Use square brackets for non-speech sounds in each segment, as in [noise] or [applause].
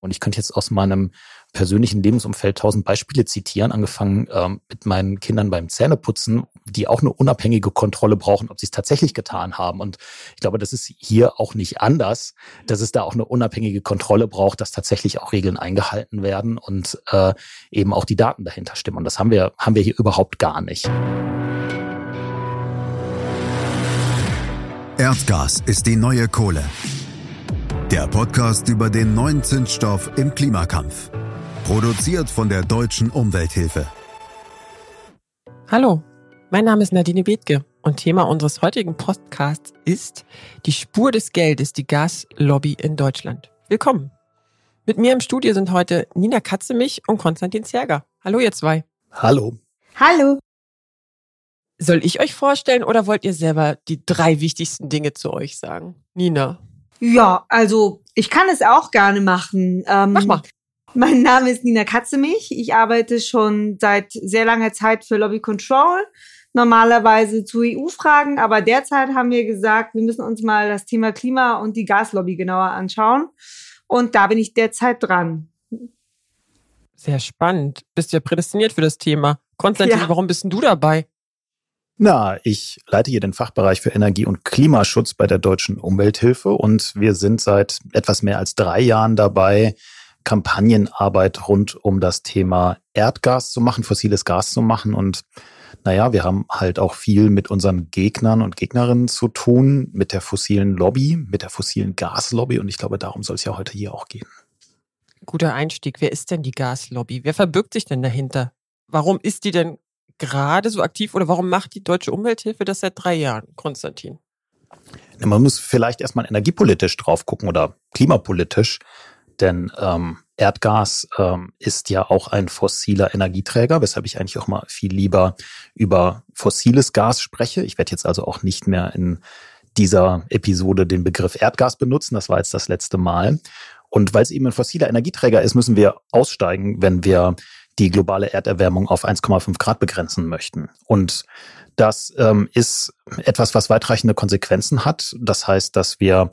Und ich könnte jetzt aus meinem persönlichen Lebensumfeld tausend Beispiele zitieren, angefangen ähm, mit meinen Kindern beim Zähneputzen, die auch eine unabhängige Kontrolle brauchen, ob sie es tatsächlich getan haben. Und ich glaube, das ist hier auch nicht anders, dass es da auch eine unabhängige Kontrolle braucht, dass tatsächlich auch Regeln eingehalten werden und äh, eben auch die Daten dahinter stimmen. Und das haben wir, haben wir hier überhaupt gar nicht. Erdgas ist die neue Kohle. Der Podcast über den neuen Zinsstoff im Klimakampf. Produziert von der Deutschen Umwelthilfe. Hallo, mein Name ist Nadine Bethke und Thema unseres heutigen Podcasts ist die Spur des Geldes, die Gaslobby in Deutschland. Willkommen. Mit mir im Studio sind heute Nina Katzemich und Konstantin Zerger. Hallo ihr zwei. Hallo. Hallo. Soll ich euch vorstellen oder wollt ihr selber die drei wichtigsten Dinge zu euch sagen? Nina. Ja, also ich kann es auch gerne machen. Ähm, Mach mal. Mein Name ist Nina Katzemich. Ich arbeite schon seit sehr langer Zeit für Lobby Control, normalerweise zu EU-Fragen, aber derzeit haben wir gesagt, wir müssen uns mal das Thema Klima und die Gaslobby genauer anschauen. Und da bin ich derzeit dran. Sehr spannend. Bist ja prädestiniert für das Thema. Konstantin, ja. warum bist denn du dabei? Na, ich leite hier den Fachbereich für Energie- und Klimaschutz bei der Deutschen Umwelthilfe und wir sind seit etwas mehr als drei Jahren dabei, Kampagnenarbeit rund um das Thema Erdgas zu machen, fossiles Gas zu machen und naja, wir haben halt auch viel mit unseren Gegnern und Gegnerinnen zu tun, mit der fossilen Lobby, mit der fossilen Gaslobby und ich glaube, darum soll es ja heute hier auch gehen. Guter Einstieg. Wer ist denn die Gaslobby? Wer verbirgt sich denn dahinter? Warum ist die denn gerade so aktiv oder warum macht die Deutsche Umwelthilfe das seit drei Jahren, Konstantin? Man muss vielleicht erstmal energiepolitisch drauf gucken oder klimapolitisch, denn ähm, Erdgas ähm, ist ja auch ein fossiler Energieträger, weshalb ich eigentlich auch mal viel lieber über fossiles Gas spreche. Ich werde jetzt also auch nicht mehr in dieser Episode den Begriff Erdgas benutzen. Das war jetzt das letzte Mal. Und weil es eben ein fossiler Energieträger ist, müssen wir aussteigen, wenn wir die globale Erderwärmung auf 1,5 Grad begrenzen möchten. Und das ähm, ist etwas, was weitreichende Konsequenzen hat. Das heißt, dass wir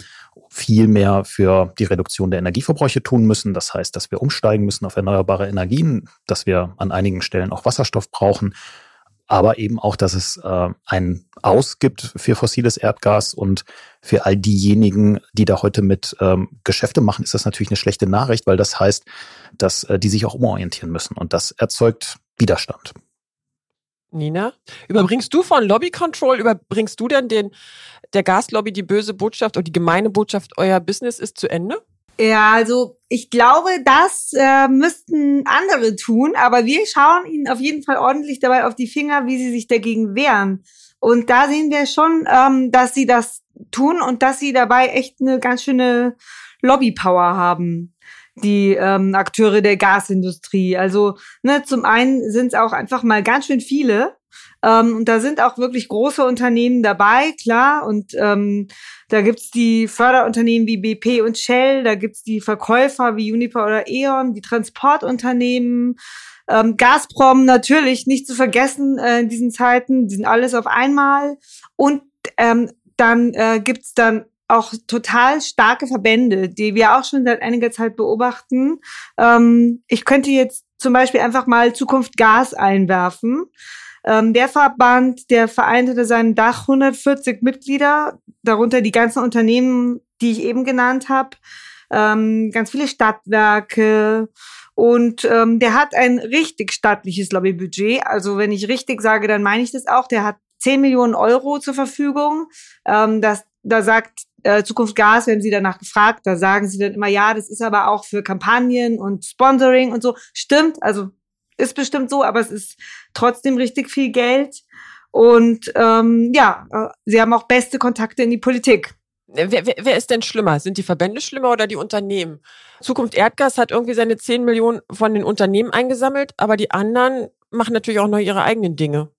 viel mehr für die Reduktion der Energieverbräuche tun müssen. Das heißt, dass wir umsteigen müssen auf erneuerbare Energien, dass wir an einigen Stellen auch Wasserstoff brauchen aber eben auch, dass es äh, ein Aus gibt für fossiles Erdgas und für all diejenigen, die da heute mit ähm, Geschäfte machen, ist das natürlich eine schlechte Nachricht, weil das heißt, dass äh, die sich auch umorientieren müssen und das erzeugt Widerstand. Nina, überbringst du von Lobby Control, überbringst du denn den, der Gaslobby die böse Botschaft oder die gemeine Botschaft, euer Business ist zu Ende? Ja, also ich glaube, das äh, müssten andere tun, aber wir schauen ihnen auf jeden Fall ordentlich dabei auf die Finger, wie sie sich dagegen wehren. Und da sehen wir schon, ähm, dass sie das tun und dass sie dabei echt eine ganz schöne Lobbypower haben, die ähm, Akteure der Gasindustrie. Also ne, zum einen sind es auch einfach mal ganz schön viele. Ähm, und da sind auch wirklich große Unternehmen dabei, klar. Und ähm, da gibt's die Förderunternehmen wie BP und Shell, da gibt's die Verkäufer wie Uniper oder E.ON, die Transportunternehmen, ähm, Gazprom natürlich nicht zu vergessen äh, in diesen Zeiten, die sind alles auf einmal. Und ähm, dann äh, gibt's dann auch total starke Verbände, die wir auch schon seit einiger Zeit beobachten. Ähm, ich könnte jetzt zum Beispiel einfach mal Zukunft Gas einwerfen. Ähm, der Verband, der vereint unter seinem Dach 140 Mitglieder, darunter die ganzen Unternehmen, die ich eben genannt habe, ähm, ganz viele Stadtwerke und ähm, der hat ein richtig stattliches Lobbybudget. Also wenn ich richtig sage, dann meine ich das auch. Der hat 10 Millionen Euro zur Verfügung. Ähm, das, da sagt äh, Zukunft Gas, werden sie danach gefragt, da sagen sie dann immer, ja, das ist aber auch für Kampagnen und Sponsoring und so. Stimmt, also ist bestimmt so, aber es ist trotzdem richtig viel Geld. Und ähm, ja, äh, sie haben auch beste Kontakte in die Politik. Wer, wer, wer ist denn schlimmer? Sind die Verbände schlimmer oder die Unternehmen? Zukunft Erdgas hat irgendwie seine 10 Millionen von den Unternehmen eingesammelt, aber die anderen machen natürlich auch noch ihre eigenen Dinge.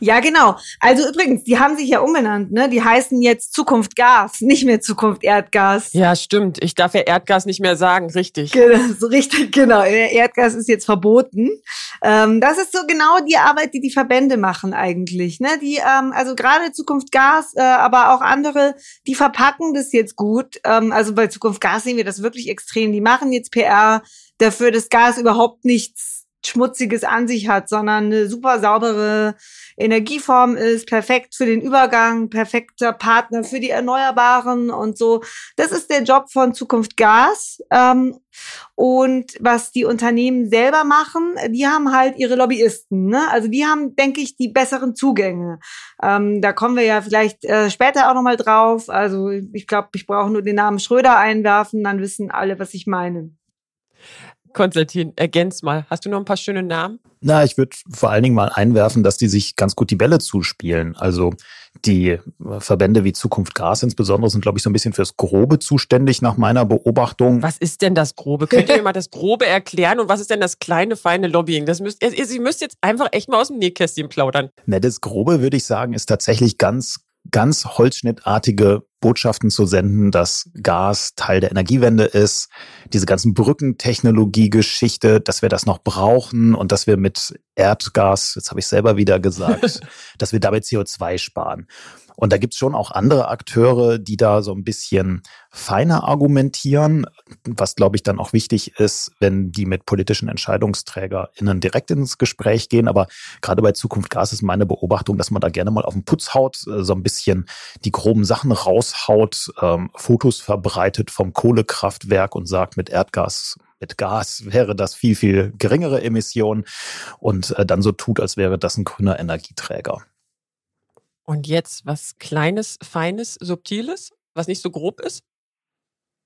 Ja, genau. Also übrigens, die haben sich ja umbenannt, ne? Die heißen jetzt Zukunft Gas, nicht mehr Zukunft Erdgas. Ja, stimmt. Ich darf ja Erdgas nicht mehr sagen, richtig. Genau, so richtig, [laughs] genau. Erdgas ist jetzt verboten. Ähm, das ist so genau die Arbeit, die die Verbände machen eigentlich, ne? Die, ähm, also gerade Zukunft Gas, äh, aber auch andere, die verpacken das jetzt gut. Ähm, also bei Zukunft Gas sehen wir das wirklich extrem. Die machen jetzt PR dafür, dass Gas überhaupt nichts Schmutziges an sich hat, sondern eine super saubere Energieform ist, perfekt für den Übergang, perfekter Partner für die Erneuerbaren und so. Das ist der Job von Zukunft Gas. Ähm, und was die Unternehmen selber machen, die haben halt ihre Lobbyisten. Ne? Also die haben, denke ich, die besseren Zugänge. Ähm, da kommen wir ja vielleicht äh, später auch nochmal drauf. Also ich glaube, ich brauche nur den Namen Schröder einwerfen, dann wissen alle, was ich meine. Konstantin, ergänz mal. Hast du noch ein paar schöne Namen? Na, ich würde vor allen Dingen mal einwerfen, dass die sich ganz gut die Bälle zuspielen. Also die Verbände wie Zukunft Gas insbesondere sind, glaube ich, so ein bisschen fürs Grobe zuständig nach meiner Beobachtung. Was ist denn das Grobe? Könnt ihr mir [laughs] mal das Grobe erklären? Und was ist denn das kleine, feine Lobbying? Das müsst, ihr, Sie müsst jetzt einfach echt mal aus dem Nähkästchen plaudern. Na, das Grobe, würde ich sagen, ist tatsächlich ganz ganz holzschnittartige Botschaften zu senden, dass Gas Teil der Energiewende ist, diese ganzen Brückentechnologie-Geschichte, dass wir das noch brauchen und dass wir mit Erdgas, jetzt habe ich selber wieder gesagt, [laughs] dass wir dabei CO2 sparen. Und da gibt's schon auch andere Akteure, die da so ein bisschen feiner argumentieren, was, glaube ich, dann auch wichtig ist, wenn die mit politischen EntscheidungsträgerInnen direkt ins Gespräch gehen. Aber gerade bei Zukunft Gas ist meine Beobachtung, dass man da gerne mal auf den Putz haut, äh, so ein bisschen die groben Sachen raushaut, ähm, Fotos verbreitet vom Kohlekraftwerk und sagt, mit Erdgas mit Gas wäre das viel, viel geringere Emissionen und äh, dann so tut, als wäre das ein grüner Energieträger. Und jetzt was Kleines, Feines, Subtiles, was nicht so grob ist?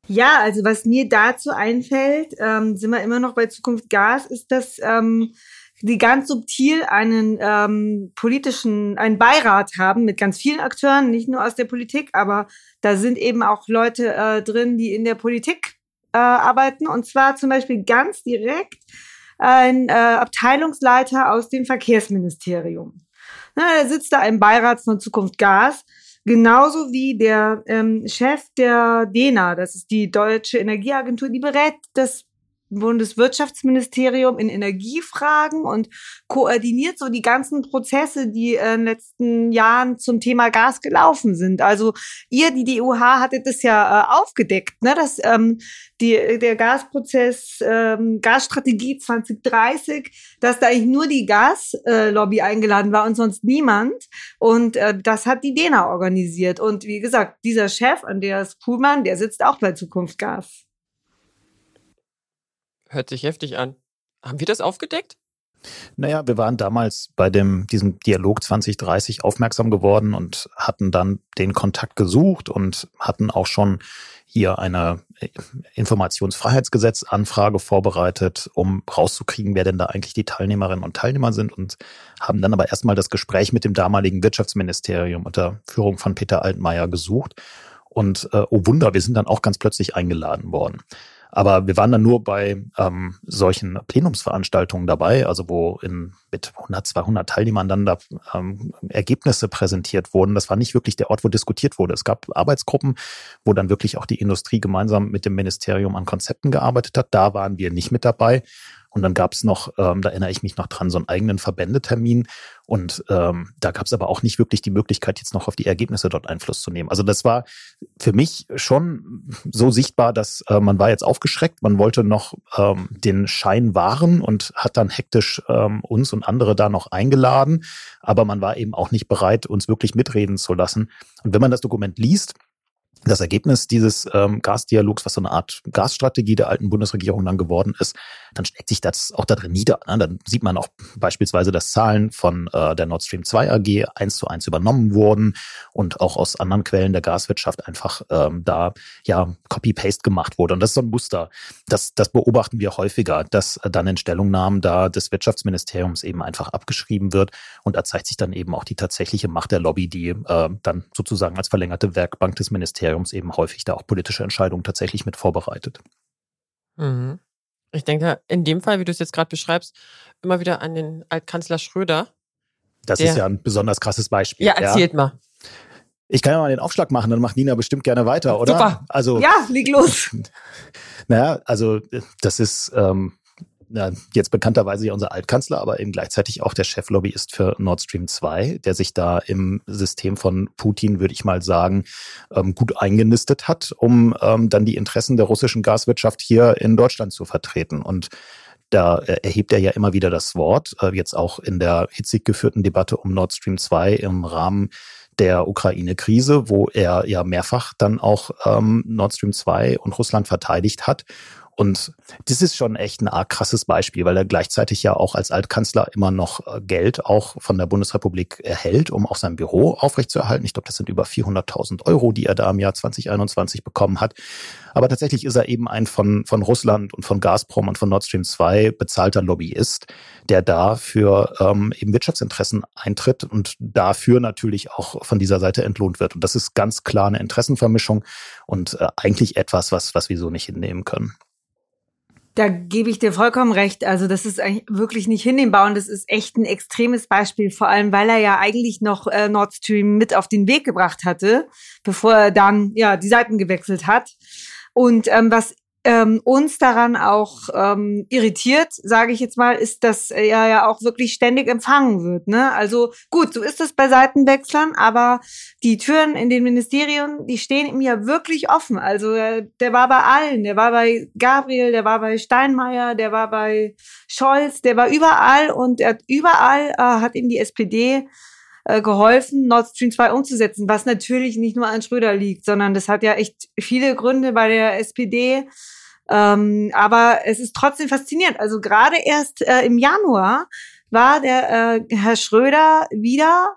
Ja, also was mir dazu einfällt, ähm, sind wir immer noch bei Zukunft Gas, ist, dass ähm, die ganz subtil einen ähm, politischen, einen Beirat haben mit ganz vielen Akteuren, nicht nur aus der Politik, aber da sind eben auch Leute äh, drin, die in der Politik äh, arbeiten. Und zwar zum Beispiel ganz direkt ein äh, Abteilungsleiter aus dem Verkehrsministerium. Na, da sitzt da ein Beirat von Zukunft Gas, genauso wie der ähm, Chef der DENA, das ist die Deutsche Energieagentur, die berät das Bundeswirtschaftsministerium in Energiefragen und koordiniert so die ganzen Prozesse, die in den letzten Jahren zum Thema Gas gelaufen sind. Also ihr, die DUH, hattet das ja äh, aufgedeckt, ne, dass ähm, die, der Gasprozess, ähm, Gasstrategie 2030, dass da eigentlich nur die Gaslobby äh, eingeladen war und sonst niemand. Und äh, das hat die DENA organisiert. Und wie gesagt, dieser Chef, Andreas Kuhlmann, der sitzt auch bei Zukunft Gas. Hört sich heftig an. Haben wir das aufgedeckt? Naja, wir waren damals bei dem, diesem Dialog 2030 aufmerksam geworden und hatten dann den Kontakt gesucht und hatten auch schon hier eine Informationsfreiheitsgesetzanfrage vorbereitet, um rauszukriegen, wer denn da eigentlich die Teilnehmerinnen und Teilnehmer sind und haben dann aber erstmal das Gespräch mit dem damaligen Wirtschaftsministerium unter Führung von Peter Altmaier gesucht. Und äh, oh Wunder, wir sind dann auch ganz plötzlich eingeladen worden. Aber wir waren dann nur bei ähm, solchen Plenumsveranstaltungen dabei, also wo in, mit 100, 200 Teilnehmern dann da ähm, Ergebnisse präsentiert wurden. Das war nicht wirklich der Ort, wo diskutiert wurde. Es gab Arbeitsgruppen, wo dann wirklich auch die Industrie gemeinsam mit dem Ministerium an Konzepten gearbeitet hat. Da waren wir nicht mit dabei. Und dann gab es noch, ähm, da erinnere ich mich noch dran, so einen eigenen Verbändetermin. Und ähm, da gab es aber auch nicht wirklich die Möglichkeit, jetzt noch auf die Ergebnisse dort Einfluss zu nehmen. Also das war für mich schon so sichtbar, dass äh, man war jetzt aufgeschreckt, man wollte noch ähm, den Schein wahren und hat dann hektisch ähm, uns und andere da noch eingeladen. Aber man war eben auch nicht bereit, uns wirklich mitreden zu lassen. Und wenn man das Dokument liest, das Ergebnis dieses ähm, Gasdialogs, was so eine Art Gasstrategie der alten Bundesregierung dann geworden ist, dann steckt sich das auch da drin nieder. Ne? Dann sieht man auch beispielsweise, dass Zahlen von äh, der Nord Stream 2 AG eins zu eins übernommen wurden und auch aus anderen Quellen der Gaswirtschaft einfach ähm, da ja Copy-Paste gemacht wurde. Und das ist so ein Muster. Das, das beobachten wir häufiger, dass äh, dann in Stellungnahmen da des Wirtschaftsministeriums eben einfach abgeschrieben wird. Und da zeigt sich dann eben auch die tatsächliche Macht der Lobby, die äh, dann sozusagen als verlängerte Werkbank des Ministeriums eben häufig da auch politische Entscheidungen tatsächlich mit vorbereitet. Mhm. Ich denke in dem Fall, wie du es jetzt gerade beschreibst, immer wieder an den Altkanzler Schröder, Das ist ja ein besonders krasses Beispiel. Ja, erzählt mal. Ich kann ja mal den Aufschlag machen, dann macht Nina bestimmt gerne weiter, oder? Super. Also, Ja, leg los. [laughs] naja, also das ist ähm, na, jetzt bekannterweise ja unser Altkanzler, aber eben gleichzeitig auch der Cheflobbyist für Nord Stream 2, der sich da im System von Putin, würde ich mal sagen, ähm, gut eingenistet hat, um ähm, dann die Interessen der russischen Gaswirtschaft hier in Deutschland zu vertreten. Und da äh, erhebt er ja immer wieder das Wort, äh, jetzt auch in der hitzig geführten Debatte um Nord Stream 2 im Rahmen der Ukraine-Krise, wo er ja mehrfach dann auch ähm, Nord Stream 2 und Russland verteidigt hat. Und das ist schon echt ein arg krasses Beispiel, weil er gleichzeitig ja auch als Altkanzler immer noch äh, Geld auch von der Bundesrepublik erhält, um auch sein Büro aufrechtzuerhalten. Ich glaube, das sind über 400.000 Euro, die er da im Jahr 2021 bekommen hat. Aber tatsächlich ist er eben ein von, von Russland und von Gazprom und von Nord Stream 2 bezahlter Lobbyist, der da für ähm, eben Wirtschaftsinteressen eintritt und dafür natürlich auch von dieser Seite entlohnt wird. Und das ist ganz klar eine Interessenvermischung und äh, eigentlich etwas, was, was wir so nicht hinnehmen können. Da gebe ich dir vollkommen recht. Also das ist eigentlich wirklich nicht hinnehmbar und das ist echt ein extremes Beispiel, vor allem weil er ja eigentlich noch äh, Nord Stream mit auf den Weg gebracht hatte, bevor er dann ja die Seiten gewechselt hat. Und ähm, was ähm, uns daran auch ähm, irritiert, sage ich jetzt mal, ist, dass er ja auch wirklich ständig empfangen wird. Ne? Also gut, so ist es bei Seitenwechslern, aber die Türen in den Ministerien, die stehen ihm ja wirklich offen. Also äh, der war bei allen, der war bei Gabriel, der war bei Steinmeier, der war bei Scholz, der war überall und er hat überall äh, hat ihm die SPD äh, geholfen, Nord Stream 2 umzusetzen, was natürlich nicht nur an Schröder liegt, sondern das hat ja echt viele Gründe bei der SPD. Ähm, aber es ist trotzdem faszinierend. Also gerade erst äh, im Januar war der äh, Herr Schröder wieder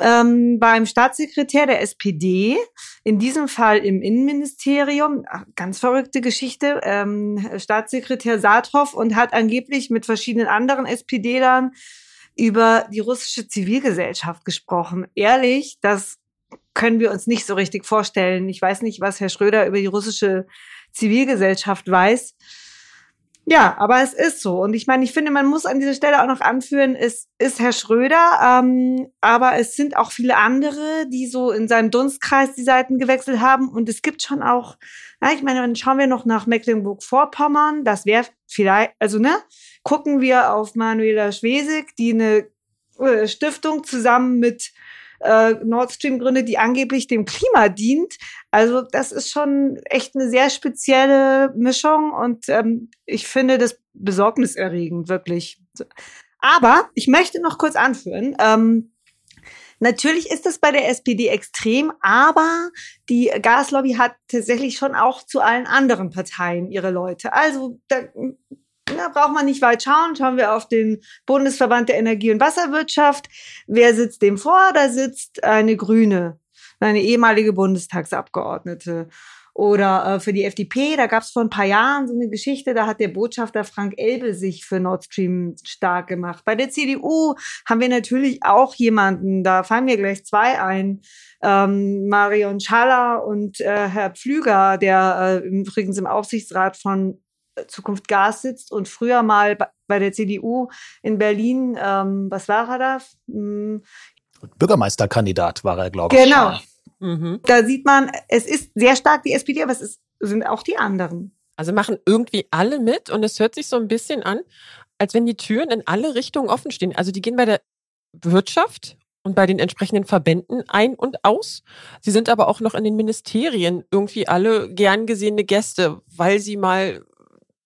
ähm, beim Staatssekretär der SPD, in diesem Fall im Innenministerium, ganz verrückte Geschichte, ähm, Staatssekretär Saathoff und hat angeblich mit verschiedenen anderen SPD-Lern über die russische Zivilgesellschaft gesprochen. Ehrlich, das können wir uns nicht so richtig vorstellen. Ich weiß nicht, was Herr Schröder über die russische Zivilgesellschaft weiß. Ja, aber es ist so. Und ich meine, ich finde, man muss an dieser Stelle auch noch anführen, es ist Herr Schröder, ähm, aber es sind auch viele andere, die so in seinem Dunstkreis die Seiten gewechselt haben. Und es gibt schon auch, na, ich meine, dann schauen wir noch nach Mecklenburg-Vorpommern. Das wäre vielleicht, also ne, gucken wir auf Manuela Schwesig, die eine äh, Stiftung zusammen mit äh, Nord Stream gründet, die angeblich dem Klima dient. Also das ist schon echt eine sehr spezielle Mischung und ähm, ich finde das besorgniserregend, wirklich. Aber ich möchte noch kurz anführen, ähm, Natürlich ist es bei der SPD extrem, aber die Gaslobby hat tatsächlich schon auch zu allen anderen Parteien ihre Leute. Also da, da braucht man nicht weit schauen. Schauen wir auf den Bundesverband der Energie- und Wasserwirtschaft. Wer sitzt dem vor? Da sitzt eine Grüne, eine ehemalige Bundestagsabgeordnete. Oder äh, für die FDP, da gab es vor ein paar Jahren so eine Geschichte, da hat der Botschafter Frank Elbe sich für Nord Stream stark gemacht. Bei der CDU haben wir natürlich auch jemanden, da fallen mir gleich zwei ein, ähm, Marion Schaller und äh, Herr Pflüger, der äh, übrigens im Aufsichtsrat von Zukunft Gas sitzt und früher mal bei der CDU in Berlin, ähm, was war er da? Bürgermeisterkandidat war er, glaube ich. Genau. Mhm. Da sieht man, es ist sehr stark die SPD, aber es ist, sind auch die anderen. Also machen irgendwie alle mit und es hört sich so ein bisschen an, als wenn die Türen in alle Richtungen offen stehen. Also die gehen bei der Wirtschaft und bei den entsprechenden Verbänden ein und aus. Sie sind aber auch noch in den Ministerien irgendwie alle gern gesehene Gäste, weil sie mal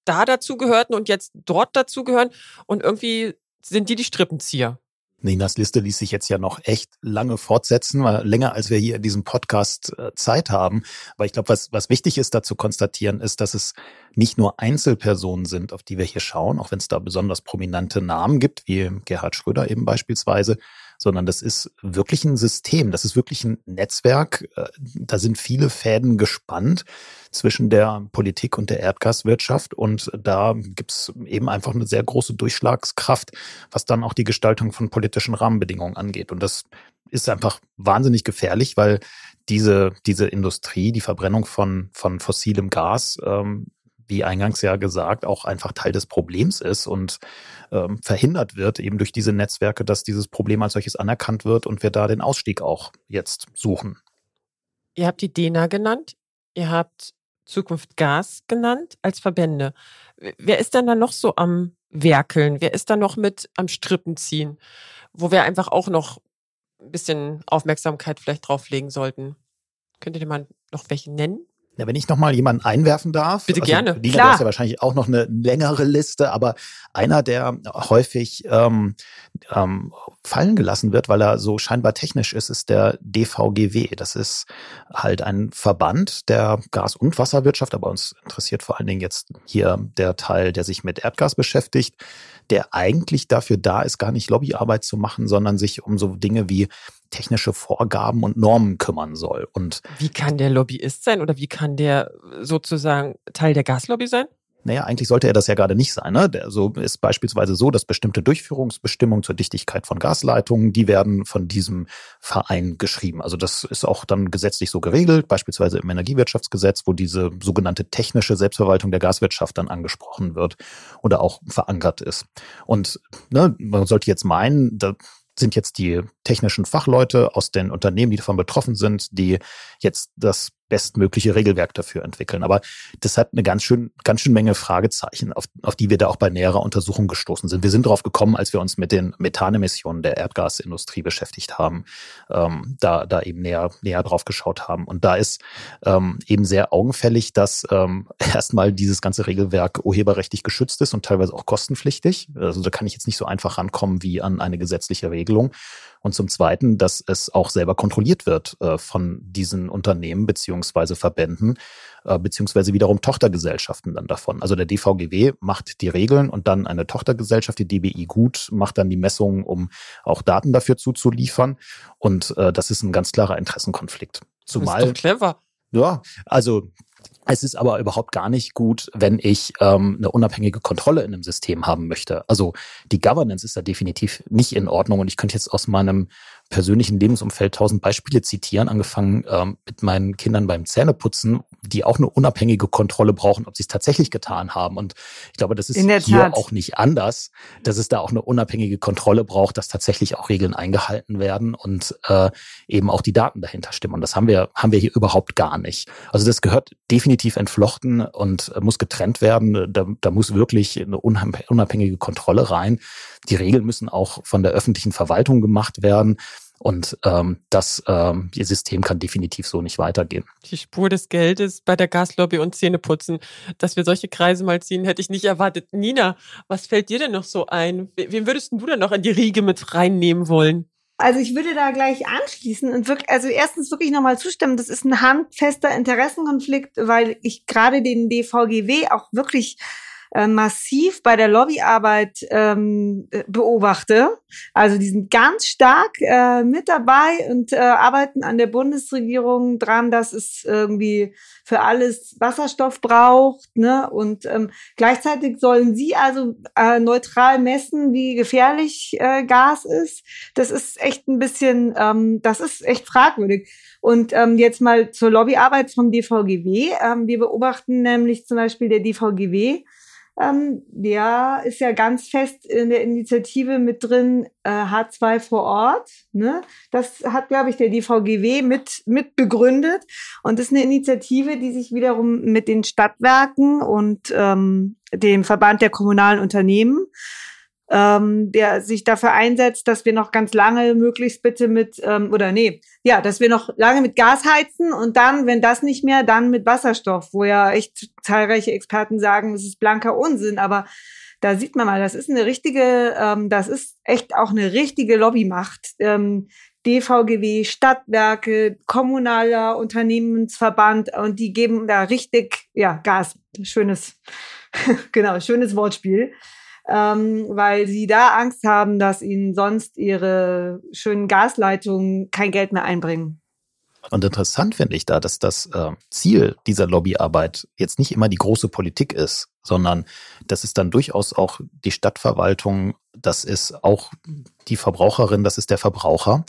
da dazu gehörten und jetzt dort dazu gehören und irgendwie sind die die Strippenzieher. Ninas Liste ließ sich jetzt ja noch echt lange fortsetzen, länger als wir hier in diesem Podcast äh, Zeit haben. Aber ich glaube, was, was wichtig ist, da zu konstatieren, ist, dass es nicht nur Einzelpersonen sind, auf die wir hier schauen, auch wenn es da besonders prominente Namen gibt, wie Gerhard Schröder eben beispielsweise, sondern das ist wirklich ein System, das ist wirklich ein Netzwerk. Äh, Da sind viele Fäden gespannt zwischen der Politik und der Erdgaswirtschaft und da gibt's eben einfach eine sehr große Durchschlagskraft, was dann auch die Gestaltung von politischen Rahmenbedingungen angeht. Und das ist einfach wahnsinnig gefährlich, weil diese, diese Industrie, die Verbrennung von, von fossilem Gas, ähm, wie eingangs ja gesagt, auch einfach Teil des Problems ist und ähm, verhindert wird eben durch diese Netzwerke, dass dieses Problem als solches anerkannt wird und wir da den Ausstieg auch jetzt suchen. Ihr habt die DENA genannt, ihr habt Zukunft Gas genannt als Verbände. Wer ist denn da noch so am Werkeln? Wer ist da noch mit am Strippenziehen? Wo wir einfach auch noch ein bisschen Aufmerksamkeit vielleicht drauflegen sollten. Könnt ihr mal noch welche nennen? Ja, wenn ich noch mal jemanden einwerfen darf. Bitte also, gerne. Lina, Klar. hast ja wahrscheinlich auch noch eine längere Liste, aber einer, der häufig ähm, ähm, fallen gelassen wird, weil er so scheinbar technisch ist, ist der DVGW. Das ist halt ein Verband der Gas- und Wasserwirtschaft, aber uns interessiert vor allen Dingen jetzt hier der Teil, der sich mit Erdgas beschäftigt, der eigentlich dafür da ist, gar nicht Lobbyarbeit zu machen, sondern sich um so Dinge wie technische Vorgaben und Normen kümmern soll. Und wie kann der Lobbyist sein oder wie kann der sozusagen Teil der Gaslobby sein? Naja, eigentlich sollte er das ja gerade nicht sein. Ne? Der, so ist beispielsweise so, dass bestimmte Durchführungsbestimmungen zur Dichtigkeit von Gasleitungen, die werden von diesem Verein geschrieben. Also das ist auch dann gesetzlich so geregelt, beispielsweise im Energiewirtschaftsgesetz, wo diese sogenannte technische Selbstverwaltung der Gaswirtschaft dann angesprochen wird oder auch verankert ist. Und ne, man sollte jetzt meinen, da sind jetzt die technischen Fachleute aus den Unternehmen, die davon betroffen sind, die jetzt das bestmögliche Regelwerk dafür entwickeln. Aber das hat eine ganz schön, ganz schön Menge Fragezeichen, auf, auf die wir da auch bei näherer Untersuchung gestoßen sind. Wir sind drauf gekommen, als wir uns mit den Methanemissionen der Erdgasindustrie beschäftigt haben, ähm, da, da eben näher, näher drauf geschaut haben. Und da ist ähm, eben sehr augenfällig, dass ähm, [laughs] erstmal dieses ganze Regelwerk urheberrechtlich geschützt ist und teilweise auch kostenpflichtig. Also da kann ich jetzt nicht so einfach rankommen wie an eine gesetzliche Regelung. Und zum Zweiten, dass es auch selber kontrolliert wird äh, von diesen Unternehmen beziehungsweise Verbänden, äh, beziehungsweise wiederum Tochtergesellschaften dann davon. Also der DVGW macht die Regeln und dann eine Tochtergesellschaft, die DBI Gut, macht dann die Messungen, um auch Daten dafür zuzuliefern. Und äh, das ist ein ganz klarer Interessenkonflikt. Zumal. Das ist doch clever. Ja, also es ist aber überhaupt gar nicht gut, wenn ich ähm, eine unabhängige Kontrolle in einem System haben möchte. Also die Governance ist da definitiv nicht in Ordnung. Und ich könnte jetzt aus meinem persönlichen Lebensumfeld tausend Beispiele zitieren, angefangen ähm, mit meinen Kindern beim Zähneputzen, die auch eine unabhängige Kontrolle brauchen, ob sie es tatsächlich getan haben. Und ich glaube, das ist hier Tat. auch nicht anders, dass es da auch eine unabhängige Kontrolle braucht, dass tatsächlich auch Regeln eingehalten werden und äh, eben auch die Daten dahinter stimmen. Und das haben wir, haben wir hier überhaupt gar nicht. Also das gehört definitiv entflochten und äh, muss getrennt werden. Da, da muss wirklich eine unabhängige Kontrolle rein. Die Regeln müssen auch von der öffentlichen Verwaltung gemacht werden. Und ähm, das ähm, ihr System kann definitiv so nicht weitergehen. Die Spur des Geldes bei der Gaslobby und Zähneputzen, dass wir solche Kreise mal ziehen, hätte ich nicht erwartet. Nina, was fällt dir denn noch so ein? Wem würdest du denn noch in die Riege mit reinnehmen wollen? Also ich würde da gleich anschließen und wirklich, also erstens wirklich nochmal zustimmen, das ist ein handfester Interessenkonflikt, weil ich gerade den DVGW auch wirklich äh, massiv bei der Lobbyarbeit ähm, äh, beobachte. Also die sind ganz stark äh, mit dabei und äh, arbeiten an der Bundesregierung dran, dass es irgendwie für alles Wasserstoff braucht. Ne? Und ähm, gleichzeitig sollen sie also äh, neutral messen, wie gefährlich äh, Gas ist. Das ist echt ein bisschen, ähm, das ist echt fragwürdig. Und ähm, jetzt mal zur Lobbyarbeit vom DVGW. Ähm, wir beobachten nämlich zum Beispiel der DVGW ähm, der ist ja ganz fest in der Initiative mit drin, äh, H2 vor Ort. Ne? Das hat, glaube ich, der DVGW mit, mit begründet. Und ist eine Initiative, die sich wiederum mit den Stadtwerken und ähm, dem Verband der kommunalen Unternehmen ähm, der sich dafür einsetzt, dass wir noch ganz lange möglichst bitte mit, ähm, oder nee, ja, dass wir noch lange mit Gas heizen und dann, wenn das nicht mehr, dann mit Wasserstoff, wo ja echt zahlreiche Experten sagen, es ist blanker Unsinn, aber da sieht man mal, das ist eine richtige, ähm, das ist echt auch eine richtige Lobbymacht. Ähm, DVGW, Stadtwerke, kommunaler Unternehmensverband und die geben da richtig, ja, Gas. Schönes, [laughs] genau, schönes Wortspiel ähm, weil sie da Angst haben, dass ihnen sonst ihre schönen Gasleitungen kein Geld mehr einbringen. Und interessant finde ich da, dass das äh, Ziel dieser Lobbyarbeit jetzt nicht immer die große Politik ist, sondern das ist dann durchaus auch die Stadtverwaltung, das ist auch die Verbraucherin, das ist der Verbraucher,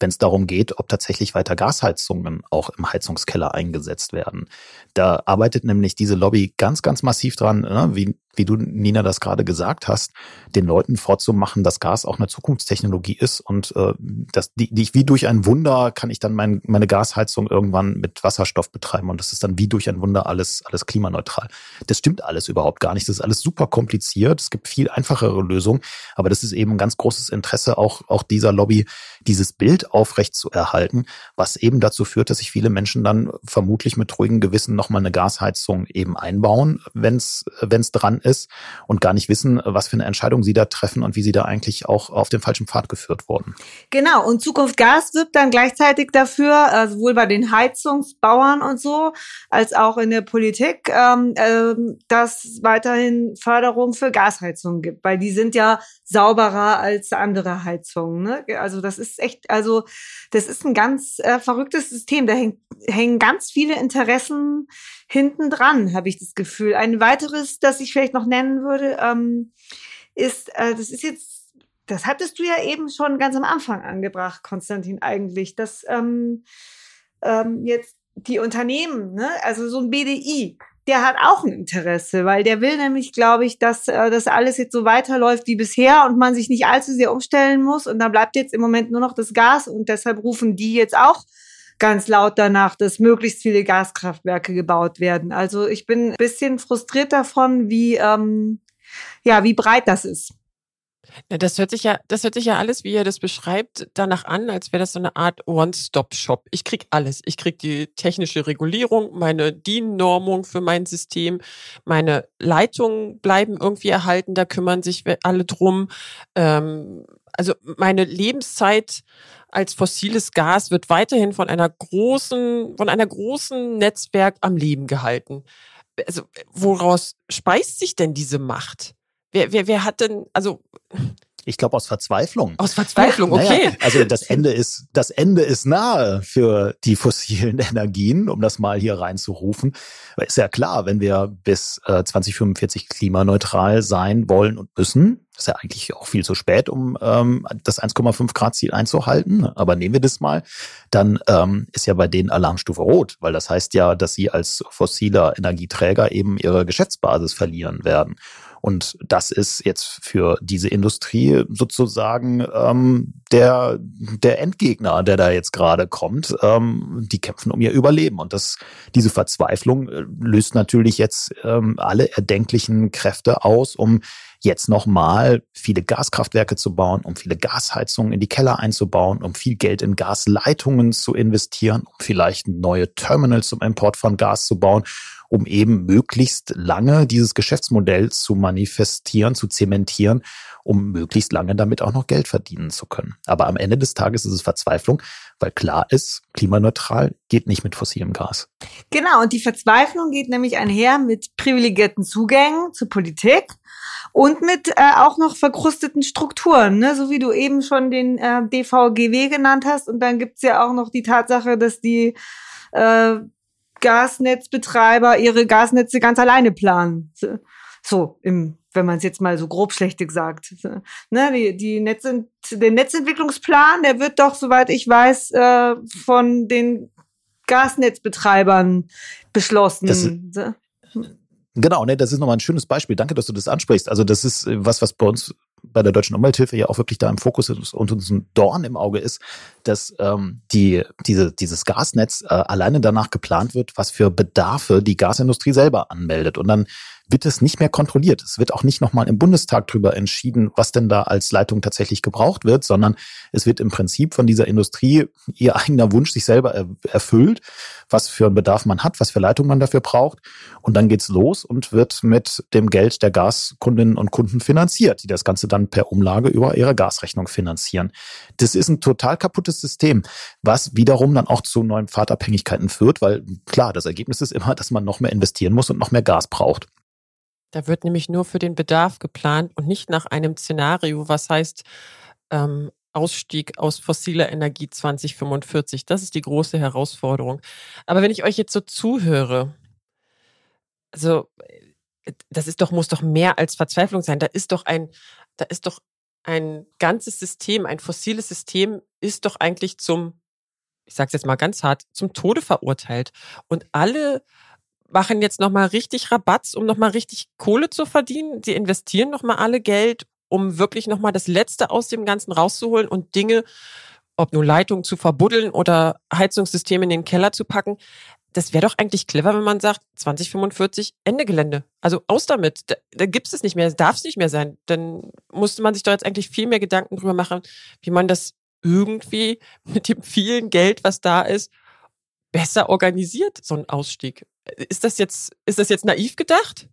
wenn es darum geht, ob tatsächlich weiter Gasheizungen auch im Heizungskeller eingesetzt werden. Da arbeitet nämlich diese Lobby ganz, ganz massiv dran, ne? wie wie du, Nina, das gerade gesagt hast, den Leuten vorzumachen, dass Gas auch eine Zukunftstechnologie ist und äh, dass die, die, wie durch ein Wunder kann ich dann mein, meine Gasheizung irgendwann mit Wasserstoff betreiben und das ist dann wie durch ein Wunder alles, alles klimaneutral. Das stimmt alles überhaupt gar nicht. Das ist alles super kompliziert. Es gibt viel einfachere Lösungen, aber das ist eben ein ganz großes Interesse auch, auch dieser Lobby, dieses Bild aufrecht zu erhalten, was eben dazu führt, dass sich viele Menschen dann vermutlich mit ruhigem Gewissen nochmal eine Gasheizung eben einbauen, wenn es dran ist und gar nicht wissen, was für eine Entscheidung sie da treffen und wie sie da eigentlich auch auf den falschen Pfad geführt wurden. Genau, und Zukunft Gas wirbt dann gleichzeitig dafür, äh, sowohl bei den Heizungsbauern und so, als auch in der Politik, ähm, äh, dass weiterhin Förderung für Gasheizungen gibt, weil die sind ja sauberer als andere Heizungen. Ne? Also das ist echt, also das ist ein ganz äh, verrücktes System. Da häng, hängen ganz viele Interessen hinten dran, habe ich das Gefühl. Ein weiteres, das ich vielleicht noch nennen würde, ähm, ist, äh, das ist jetzt, das hattest du ja eben schon ganz am Anfang angebracht, Konstantin, eigentlich, dass ähm, ähm, jetzt die Unternehmen, ne, also so ein BDI, der hat auch ein Interesse, weil der will nämlich, glaube ich, dass äh, das alles jetzt so weiterläuft wie bisher und man sich nicht allzu sehr umstellen muss. Und da bleibt jetzt im Moment nur noch das Gas und deshalb rufen die jetzt auch ganz laut danach, dass möglichst viele Gaskraftwerke gebaut werden. Also ich bin ein bisschen frustriert davon, wie ähm, ja wie breit das ist. Das hört sich ja, das hört sich ja alles, wie ihr das beschreibt, danach an, als wäre das so eine Art One-Stop-Shop. Ich krieg alles. Ich krieg die technische Regulierung, meine DIN-Normung für mein System, meine Leitungen bleiben irgendwie erhalten, da kümmern sich alle drum. Ähm, also meine Lebenszeit als fossiles Gas wird weiterhin von einer großen, von einer großen Netzwerk am Leben gehalten. Also woraus speist sich denn diese Macht? Wer, wer, wer hat denn, also ich glaube aus Verzweiflung. Aus Verzweiflung, okay. Naja, also das Ende ist, das Ende ist nahe für die fossilen [laughs] Energien, um das mal hier reinzurufen. Ist ja klar, wenn wir bis äh, 2045 klimaneutral sein wollen und müssen, ist ja eigentlich auch viel zu spät, um ähm, das 1,5 Grad Ziel einzuhalten. Aber nehmen wir das mal, dann ähm, ist ja bei denen Alarmstufe rot, weil das heißt ja, dass sie als fossiler Energieträger eben ihre Geschäftsbasis verlieren werden. Und das ist jetzt für diese Industrie sozusagen ähm, der, der Endgegner, der da jetzt gerade kommt. Ähm, die kämpfen um ihr Überleben. Und das, diese Verzweiflung äh, löst natürlich jetzt ähm, alle erdenklichen Kräfte aus, um jetzt nochmal viele Gaskraftwerke zu bauen, um viele Gasheizungen in die Keller einzubauen, um viel Geld in Gasleitungen zu investieren, um vielleicht neue Terminals zum Import von Gas zu bauen um eben möglichst lange dieses Geschäftsmodell zu manifestieren, zu zementieren, um möglichst lange damit auch noch Geld verdienen zu können. Aber am Ende des Tages ist es Verzweiflung, weil klar ist, klimaneutral geht nicht mit fossilem Gas. Genau, und die Verzweiflung geht nämlich einher mit privilegierten Zugängen zur Politik und mit äh, auch noch verkrusteten Strukturen, ne? so wie du eben schon den äh, DVGW genannt hast. Und dann gibt's ja auch noch die Tatsache, dass die äh, Gasnetzbetreiber ihre Gasnetze ganz alleine planen. So, im, wenn man es jetzt mal so grob schlechtig sagt. Ne, die, die Netz, der Netzentwicklungsplan, der wird doch, soweit ich weiß, äh, von den Gasnetzbetreibern beschlossen. Das, Genau, ne, das ist nochmal ein schönes Beispiel. Danke, dass du das ansprichst. Also das ist was, was bei uns bei der Deutschen Umwelthilfe ja auch wirklich da im Fokus ist und uns ein Dorn im Auge ist, dass ähm, die, diese, dieses Gasnetz äh, alleine danach geplant wird, was für Bedarfe die Gasindustrie selber anmeldet. Und dann wird es nicht mehr kontrolliert. Es wird auch nicht nochmal im Bundestag darüber entschieden, was denn da als Leitung tatsächlich gebraucht wird, sondern es wird im Prinzip von dieser Industrie ihr eigener Wunsch sich selber erfüllt, was für einen Bedarf man hat, was für Leitung man dafür braucht. Und dann geht's los und wird mit dem Geld der Gaskundinnen und Kunden finanziert, die das Ganze dann per Umlage über ihre Gasrechnung finanzieren. Das ist ein total kaputtes System, was wiederum dann auch zu neuen Fahrtabhängigkeiten führt, weil klar, das Ergebnis ist immer, dass man noch mehr investieren muss und noch mehr Gas braucht. Da wird nämlich nur für den Bedarf geplant und nicht nach einem Szenario, was heißt ähm, Ausstieg aus fossiler Energie 2045. Das ist die große Herausforderung. Aber wenn ich euch jetzt so zuhöre, also das ist doch, muss doch mehr als Verzweiflung sein. Da ist doch ein, da ist doch ein ganzes System, ein fossiles System ist doch eigentlich zum, ich sage es jetzt mal ganz hart, zum Tode verurteilt. Und alle machen jetzt nochmal richtig Rabatz, um nochmal richtig Kohle zu verdienen. Sie investieren nochmal alle Geld, um wirklich nochmal das Letzte aus dem Ganzen rauszuholen und Dinge, ob nur Leitungen zu verbuddeln oder Heizungssysteme in den Keller zu packen. Das wäre doch eigentlich clever, wenn man sagt, 2045 Ende Gelände. Also aus damit. Da, da gibt es nicht mehr, darf es nicht mehr sein. Dann musste man sich doch jetzt eigentlich viel mehr Gedanken drüber machen, wie man das irgendwie [laughs] mit dem vielen Geld, was da ist, besser organisiert, so ein Ausstieg. Ist das jetzt, ist das jetzt naiv gedacht?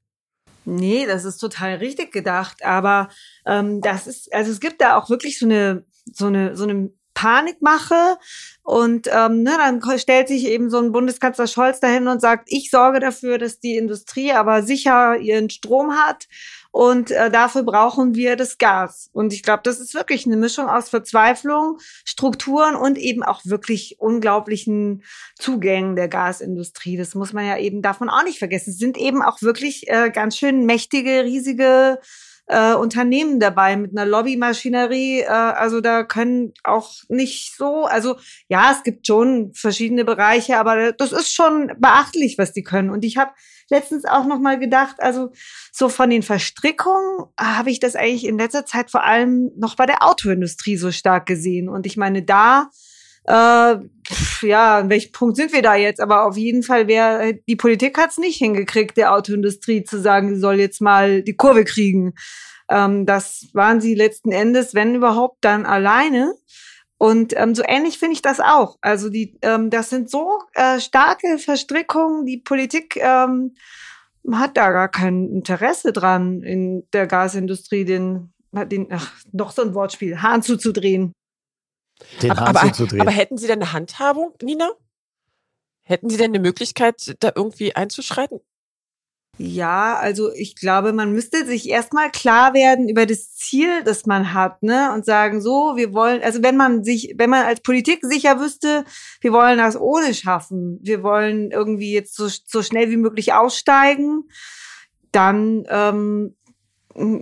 Nee, das ist total richtig gedacht. Aber ähm, das ist, also es gibt da auch wirklich so eine, so eine, so eine Panikmache. Und ähm, ne, dann stellt sich eben so ein Bundeskanzler Scholz dahin und sagt, ich sorge dafür, dass die Industrie aber sicher ihren Strom hat. Und äh, dafür brauchen wir das Gas. Und ich glaube, das ist wirklich eine Mischung aus Verzweiflung, Strukturen und eben auch wirklich unglaublichen Zugängen der Gasindustrie. Das muss man ja eben davon auch nicht vergessen. Es sind eben auch wirklich äh, ganz schön mächtige, riesige äh, Unternehmen dabei mit einer Lobbymaschinerie. Äh, also da können auch nicht so, also ja, es gibt schon verschiedene Bereiche, aber das ist schon beachtlich, was die können. Und ich habe letztens auch noch mal gedacht, also so von den Verstrickungen habe ich das eigentlich in letzter Zeit vor allem noch bei der Autoindustrie so stark gesehen. Und ich meine, da äh, ja, an welchem Punkt sind wir da jetzt? Aber auf jeden Fall wäre, die Politik hat es nicht hingekriegt, der Autoindustrie zu sagen, sie soll jetzt mal die Kurve kriegen. Ähm, das waren sie letzten Endes, wenn überhaupt, dann alleine. Und ähm, so ähnlich finde ich das auch. Also die, ähm, das sind so äh, starke Verstrickungen. Die Politik ähm, hat da gar kein Interesse dran, in der Gasindustrie den, den ach, noch so ein Wortspiel, Hahn zuzudrehen. Den aber, Hahn aber, zuzudrehen. aber hätten Sie denn eine Handhabung, Nina? Hätten Sie denn eine Möglichkeit, da irgendwie einzuschreiten? Ja, also ich glaube, man müsste sich erstmal klar werden über das Ziel, das man hat, ne? Und sagen, so, wir wollen, also wenn man sich, wenn man als Politik sicher wüsste, wir wollen das ohne schaffen, wir wollen irgendwie jetzt so, so schnell wie möglich aussteigen, dann ähm,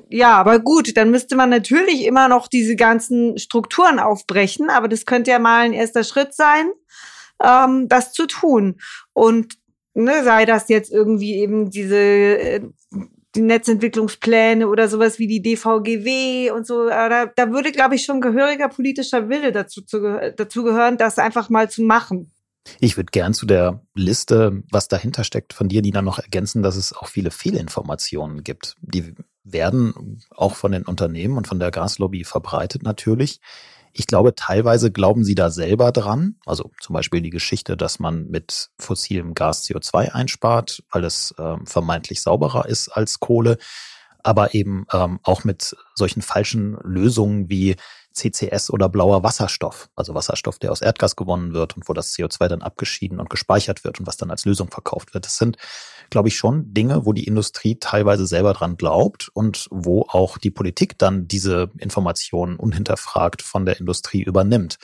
ja, aber gut, dann müsste man natürlich immer noch diese ganzen Strukturen aufbrechen, aber das könnte ja mal ein erster Schritt sein, ähm, das zu tun. Und ne, sei das jetzt irgendwie eben diese äh, die Netzentwicklungspläne oder sowas wie die DVGW und so, äh, da, da würde, glaube ich, schon gehöriger politischer Wille dazu, zu, dazu gehören, das einfach mal zu machen. Ich würde gern zu der Liste, was dahinter steckt, von dir, Nina, noch ergänzen, dass es auch viele Fehlinformationen gibt. Die werden auch von den Unternehmen und von der Gaslobby verbreitet natürlich. Ich glaube, teilweise glauben sie da selber dran. Also zum Beispiel die Geschichte, dass man mit fossilem Gas CO2 einspart, weil es äh, vermeintlich sauberer ist als Kohle. Aber eben ähm, auch mit solchen falschen Lösungen wie CCS oder blauer Wasserstoff, also Wasserstoff, der aus Erdgas gewonnen wird und wo das CO2 dann abgeschieden und gespeichert wird und was dann als Lösung verkauft wird. Das sind, glaube ich, schon Dinge, wo die Industrie teilweise selber dran glaubt und wo auch die Politik dann diese Informationen unhinterfragt von der Industrie übernimmt.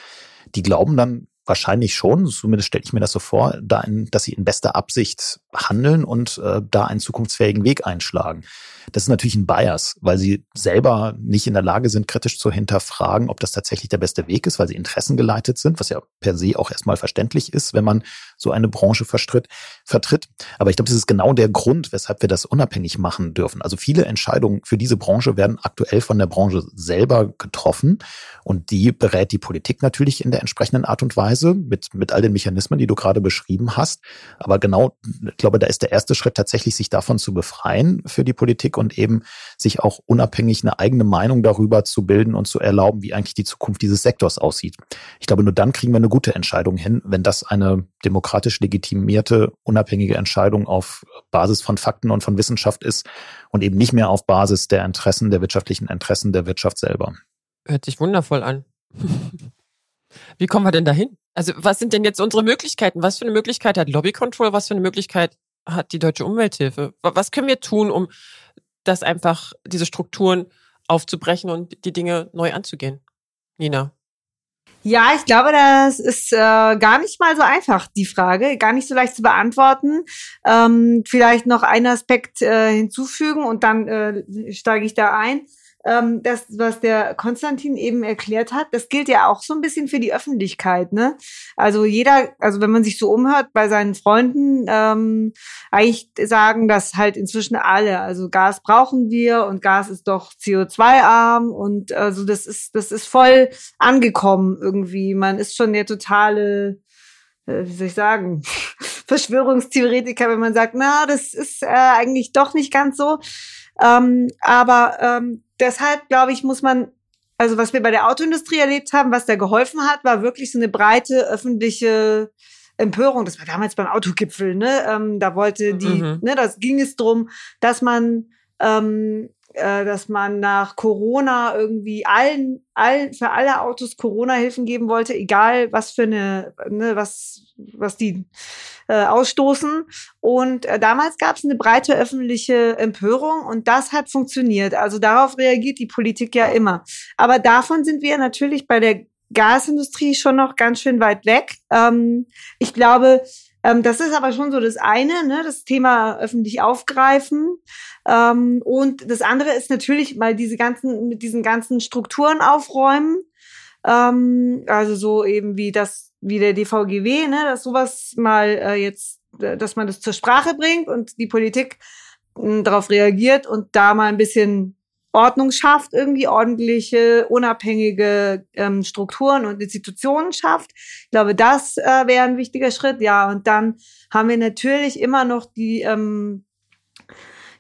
Die glauben dann wahrscheinlich schon, zumindest stelle ich mir das so vor, da in, dass sie in bester Absicht handeln und äh, da einen zukunftsfähigen Weg einschlagen. Das ist natürlich ein Bias, weil sie selber nicht in der Lage sind, kritisch zu hinterfragen, ob das tatsächlich der beste Weg ist, weil sie interessengeleitet sind, was ja per se auch erstmal verständlich ist, wenn man so eine Branche verstritt, vertritt. Aber ich glaube, das ist genau der Grund, weshalb wir das unabhängig machen dürfen. Also viele Entscheidungen für diese Branche werden aktuell von der Branche selber getroffen und die berät die Politik natürlich in der entsprechenden Art und Weise mit, mit all den Mechanismen, die du gerade beschrieben hast. Aber genau, ich glaube, da ist der erste Schritt tatsächlich, sich davon zu befreien für die Politik und eben sich auch unabhängig eine eigene Meinung darüber zu bilden und zu erlauben, wie eigentlich die Zukunft dieses Sektors aussieht. Ich glaube, nur dann kriegen wir eine gute Entscheidung hin, wenn das eine demokratisch legitimierte, unabhängige Entscheidung auf Basis von Fakten und von Wissenschaft ist und eben nicht mehr auf Basis der Interessen, der wirtschaftlichen Interessen der Wirtschaft selber. Hört sich wundervoll an. [laughs] Wie kommen wir denn dahin? Also was sind denn jetzt unsere Möglichkeiten? Was für eine Möglichkeit hat Lobby Control? Was für eine Möglichkeit hat die Deutsche Umwelthilfe? Was können wir tun, um das einfach, diese Strukturen aufzubrechen und die Dinge neu anzugehen? Nina. Ja, ich glaube, das ist äh, gar nicht mal so einfach, die Frage, gar nicht so leicht zu beantworten. Ähm, vielleicht noch einen Aspekt äh, hinzufügen und dann äh, steige ich da ein. Ähm, das, was der Konstantin eben erklärt hat, das gilt ja auch so ein bisschen für die Öffentlichkeit, ne? Also jeder, also wenn man sich so umhört bei seinen Freunden, ähm, eigentlich sagen das halt inzwischen alle. Also Gas brauchen wir und Gas ist doch CO2-arm und also das ist, das ist voll angekommen irgendwie. Man ist schon der totale äh, wie soll ich sagen, [laughs] Verschwörungstheoretiker, wenn man sagt, na, das ist äh, eigentlich doch nicht ganz so. Ähm, aber ähm, deshalb, glaube ich, muss man, also was wir bei der Autoindustrie erlebt haben, was da geholfen hat, war wirklich so eine breite öffentliche Empörung. Das war damals beim Autogipfel, ne? Ähm, da wollte die, mhm. ne, das ging es drum, dass man ähm, äh, dass man nach Corona irgendwie allen, allen, für alle Autos Corona-Hilfen geben wollte, egal was für eine, ne, was, was die äh, ausstoßen. Und äh, damals gab es eine breite öffentliche Empörung und das hat funktioniert. Also darauf reagiert die Politik ja immer. Aber davon sind wir natürlich bei der Gasindustrie schon noch ganz schön weit weg. Ähm, ich glaube, ähm, das ist aber schon so das eine, ne, das Thema öffentlich aufgreifen. Ähm, und das andere ist natürlich mal diese ganzen, mit diesen ganzen Strukturen aufräumen. Ähm, also so eben wie das, wie der DVGW, ne, dass sowas mal äh, jetzt, äh, dass man das zur Sprache bringt und die Politik äh, darauf reagiert und da mal ein bisschen Ordnung schafft, irgendwie ordentliche, unabhängige ähm, Strukturen und Institutionen schafft. Ich glaube, das äh, wäre ein wichtiger Schritt. Ja, und dann haben wir natürlich immer noch die ähm,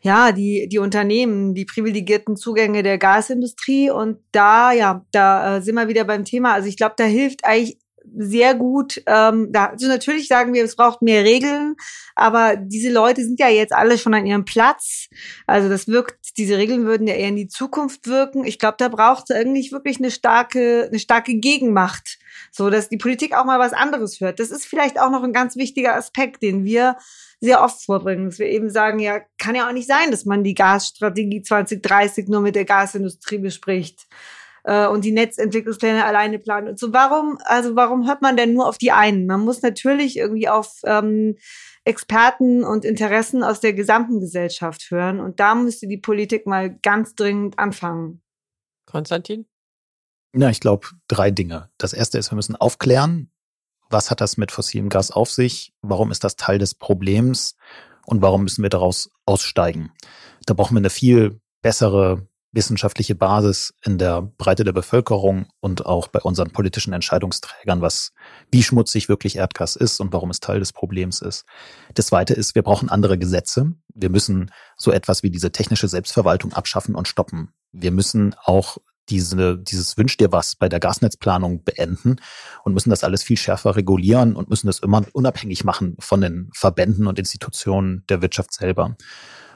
ja, die, die Unternehmen, die privilegierten Zugänge der Gasindustrie. Und da, ja, da äh, sind wir wieder beim Thema. Also ich glaube, da hilft eigentlich sehr gut. Ähm, da, also natürlich sagen wir, es braucht mehr Regeln, aber diese Leute sind ja jetzt alle schon an ihrem Platz. Also das wirkt, diese Regeln würden ja eher in die Zukunft wirken. Ich glaube, da braucht es eigentlich wirklich eine starke, eine starke Gegenmacht, so dass die Politik auch mal was anderes hört. Das ist vielleicht auch noch ein ganz wichtiger Aspekt, den wir sehr oft vorbringen, dass wir eben sagen, ja, kann ja auch nicht sein, dass man die Gasstrategie 2030 nur mit der Gasindustrie bespricht äh, und die Netzentwicklungspläne alleine planen und so. Warum, also warum hört man denn nur auf die einen? Man muss natürlich irgendwie auf ähm, Experten und Interessen aus der gesamten Gesellschaft hören und da müsste die Politik mal ganz dringend anfangen. Konstantin? Ja, ich glaube, drei Dinge. Das erste ist, wir müssen aufklären, was hat das mit fossilem Gas auf sich? Warum ist das Teil des Problems? Und warum müssen wir daraus aussteigen? Da brauchen wir eine viel bessere wissenschaftliche Basis in der Breite der Bevölkerung und auch bei unseren politischen Entscheidungsträgern, was, wie schmutzig wirklich Erdgas ist und warum es Teil des Problems ist. Das zweite ist, wir brauchen andere Gesetze. Wir müssen so etwas wie diese technische Selbstverwaltung abschaffen und stoppen. Wir müssen auch diese, dieses Wünsch dir was bei der Gasnetzplanung beenden und müssen das alles viel schärfer regulieren und müssen das immer unabhängig machen von den Verbänden und Institutionen der Wirtschaft selber.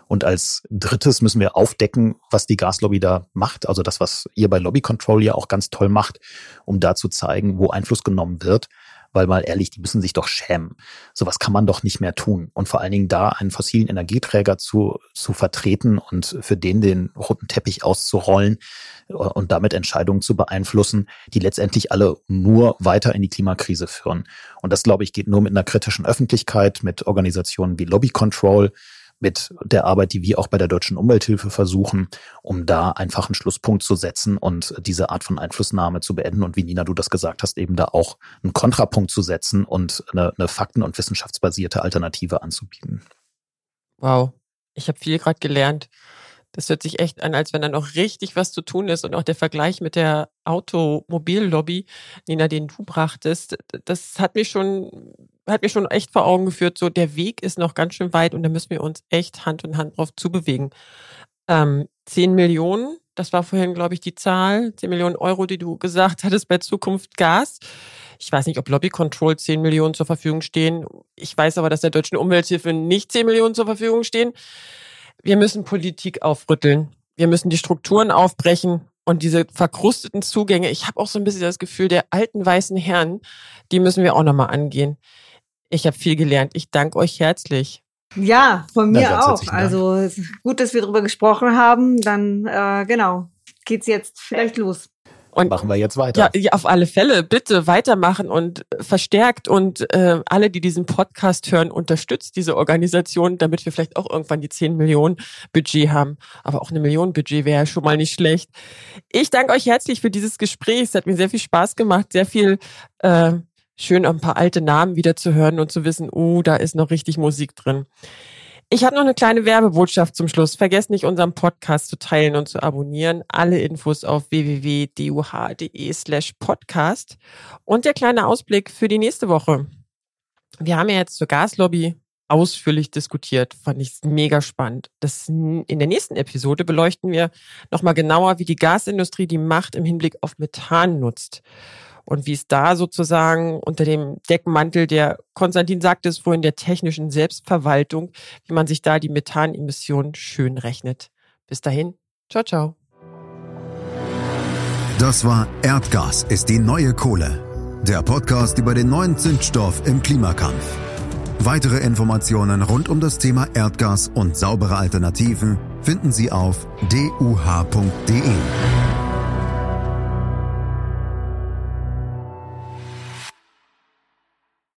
Und als drittes müssen wir aufdecken, was die Gaslobby da macht. Also das, was ihr bei Lobby Control ja auch ganz toll macht, um da zu zeigen, wo Einfluss genommen wird weil mal ehrlich, die müssen sich doch schämen. Sowas kann man doch nicht mehr tun. Und vor allen Dingen da einen fossilen Energieträger zu, zu vertreten und für den den roten Teppich auszurollen und damit Entscheidungen zu beeinflussen, die letztendlich alle nur weiter in die Klimakrise führen. Und das, glaube ich, geht nur mit einer kritischen Öffentlichkeit, mit Organisationen wie Lobby Control, mit der Arbeit, die wir auch bei der Deutschen Umwelthilfe versuchen, um da einfach einen Schlusspunkt zu setzen und diese Art von Einflussnahme zu beenden und wie Nina du das gesagt hast, eben da auch einen Kontrapunkt zu setzen und eine, eine fakten- und wissenschaftsbasierte Alternative anzubieten. Wow, ich habe viel gerade gelernt. Das hört sich echt an, als wenn da noch richtig was zu tun ist. Und auch der Vergleich mit der Automobillobby, Nina, den du brachtest, das hat mich schon hat mir schon echt vor Augen geführt, so der Weg ist noch ganz schön weit und da müssen wir uns echt Hand in Hand drauf zubewegen. Ähm, 10 Millionen, das war vorhin, glaube ich, die Zahl, 10 Millionen Euro, die du gesagt hattest bei Zukunft Gas. Ich weiß nicht, ob Lobby Control 10 Millionen zur Verfügung stehen. Ich weiß aber, dass der deutschen Umwelthilfe nicht 10 Millionen zur Verfügung stehen. Wir müssen Politik aufrütteln. Wir müssen die Strukturen aufbrechen und diese verkrusteten Zugänge. Ich habe auch so ein bisschen das Gefühl, der alten weißen Herren, die müssen wir auch nochmal angehen. Ich habe viel gelernt. Ich danke euch herzlich. Ja, von mir ja, auch. Also gut, dass wir darüber gesprochen haben. Dann äh, genau geht's jetzt vielleicht los. und machen wir jetzt weiter. Ja, ja, auf alle Fälle. Bitte weitermachen und verstärkt und äh, alle, die diesen Podcast hören, unterstützt diese Organisation, damit wir vielleicht auch irgendwann die 10 Millionen Budget haben. Aber auch eine Million Budget wäre ja schon mal nicht schlecht. Ich danke euch herzlich für dieses Gespräch. Es hat mir sehr viel Spaß gemacht, sehr viel äh, schön ein paar alte Namen wieder zu hören und zu wissen, oh, da ist noch richtig Musik drin. Ich habe noch eine kleine Werbebotschaft zum Schluss. Vergesst nicht, unseren Podcast zu teilen und zu abonnieren. Alle Infos auf www.duh.de slash podcast. Und der kleine Ausblick für die nächste Woche. Wir haben ja jetzt zur Gaslobby ausführlich diskutiert. Fand ich mega spannend. Das, in der nächsten Episode beleuchten wir nochmal genauer, wie die Gasindustrie die Macht im Hinblick auf Methan nutzt und wie es da sozusagen unter dem Deckmantel der, Konstantin sagte es vorhin, der technischen Selbstverwaltung, wie man sich da die Methanemissionen schön rechnet. Bis dahin, ciao, ciao. Das war Erdgas ist die neue Kohle. Der Podcast über den neuen Zündstoff im Klimakampf. Weitere Informationen rund um das Thema Erdgas und saubere Alternativen finden Sie auf duh.de.